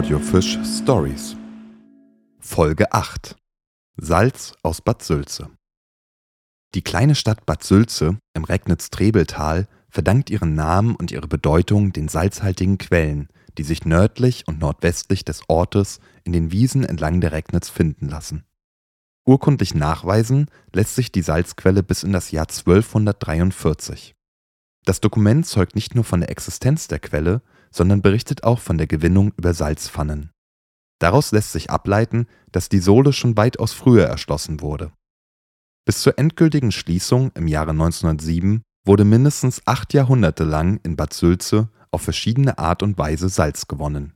Audiofisch Stories. Folge 8 Salz aus Bad Sülze. Die kleine Stadt Bad Sülze im Regnitz-Trebeltal verdankt ihren Namen und ihre Bedeutung den salzhaltigen Quellen, die sich nördlich und nordwestlich des Ortes in den Wiesen entlang der Regnitz finden lassen. Urkundlich nachweisen lässt sich die Salzquelle bis in das Jahr 1243. Das Dokument zeugt nicht nur von der Existenz der Quelle, sondern berichtet auch von der Gewinnung über Salzpfannen. Daraus lässt sich ableiten, dass die Sohle schon weitaus früher erschlossen wurde. Bis zur endgültigen Schließung im Jahre 1907 wurde mindestens acht Jahrhunderte lang in Bad Sülze auf verschiedene Art und Weise Salz gewonnen.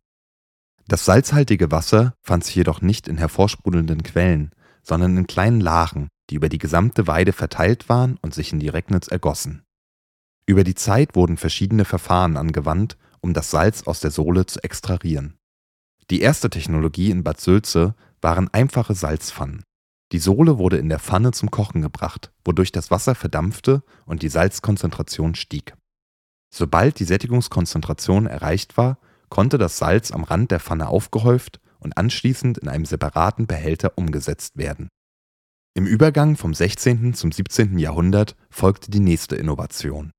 Das salzhaltige Wasser fand sich jedoch nicht in hervorsprudelnden Quellen, sondern in kleinen Lachen, die über die gesamte Weide verteilt waren und sich in die Regnitz ergossen. Über die Zeit wurden verschiedene Verfahren angewandt, um das Salz aus der Sohle zu extrahieren. Die erste Technologie in Bad Sülze waren einfache Salzpfannen. Die Sohle wurde in der Pfanne zum Kochen gebracht, wodurch das Wasser verdampfte und die Salzkonzentration stieg. Sobald die Sättigungskonzentration erreicht war, konnte das Salz am Rand der Pfanne aufgehäuft und anschließend in einem separaten Behälter umgesetzt werden. Im Übergang vom 16. zum 17. Jahrhundert folgte die nächste Innovation.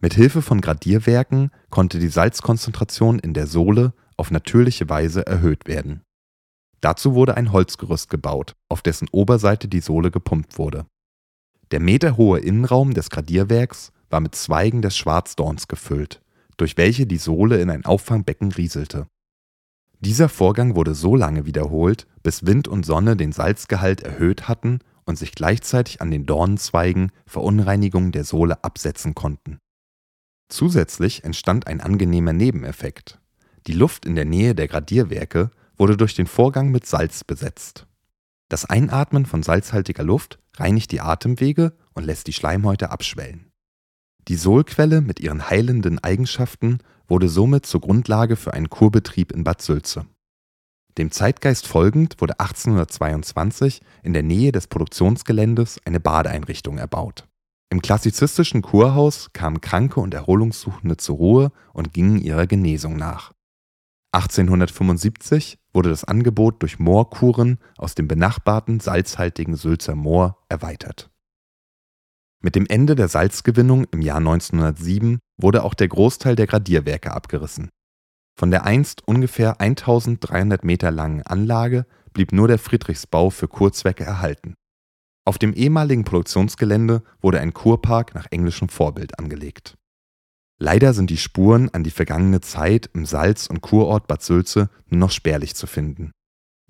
Mit Hilfe von Gradierwerken konnte die Salzkonzentration in der Sohle auf natürliche Weise erhöht werden. Dazu wurde ein Holzgerüst gebaut, auf dessen Oberseite die Sohle gepumpt wurde. Der meterhohe Innenraum des Gradierwerks war mit Zweigen des Schwarzdorns gefüllt, durch welche die Sohle in ein Auffangbecken rieselte. Dieser Vorgang wurde so lange wiederholt, bis Wind und Sonne den Salzgehalt erhöht hatten und sich gleichzeitig an den Dornenzweigen Verunreinigungen der Sohle absetzen konnten. Zusätzlich entstand ein angenehmer Nebeneffekt. Die Luft in der Nähe der Gradierwerke wurde durch den Vorgang mit Salz besetzt. Das Einatmen von salzhaltiger Luft reinigt die Atemwege und lässt die Schleimhäute abschwellen. Die Sohlquelle mit ihren heilenden Eigenschaften wurde somit zur Grundlage für einen Kurbetrieb in Bad Sülze. Dem Zeitgeist folgend wurde 1822 in der Nähe des Produktionsgeländes eine Badeeinrichtung erbaut. Im klassizistischen Kurhaus kamen Kranke und Erholungssuchende zur Ruhe und gingen ihrer Genesung nach. 1875 wurde das Angebot durch Moorkuren aus dem benachbarten salzhaltigen Sülzer Moor erweitert. Mit dem Ende der Salzgewinnung im Jahr 1907 wurde auch der Großteil der Gradierwerke abgerissen. Von der einst ungefähr 1300 Meter langen Anlage blieb nur der Friedrichsbau für Kurzwecke erhalten. Auf dem ehemaligen Produktionsgelände wurde ein Kurpark nach englischem Vorbild angelegt. Leider sind die Spuren an die vergangene Zeit im Salz- und Kurort Bad Sülze nur noch spärlich zu finden.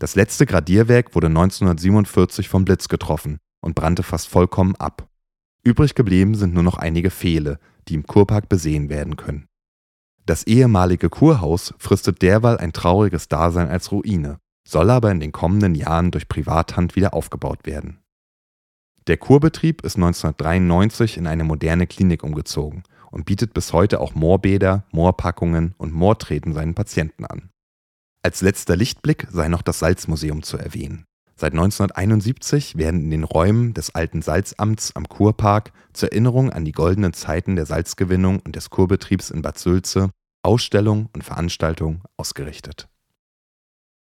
Das letzte Gradierwerk wurde 1947 vom Blitz getroffen und brannte fast vollkommen ab. Übrig geblieben sind nur noch einige Pfähle, die im Kurpark besehen werden können. Das ehemalige Kurhaus fristet derweil ein trauriges Dasein als Ruine, soll aber in den kommenden Jahren durch Privathand wieder aufgebaut werden. Der Kurbetrieb ist 1993 in eine moderne Klinik umgezogen und bietet bis heute auch Moorbäder, Moorpackungen und Moortreten seinen Patienten an. Als letzter Lichtblick sei noch das Salzmuseum zu erwähnen. Seit 1971 werden in den Räumen des alten Salzamts am Kurpark zur Erinnerung an die goldenen Zeiten der Salzgewinnung und des Kurbetriebs in Bad Sülze Ausstellungen und Veranstaltungen ausgerichtet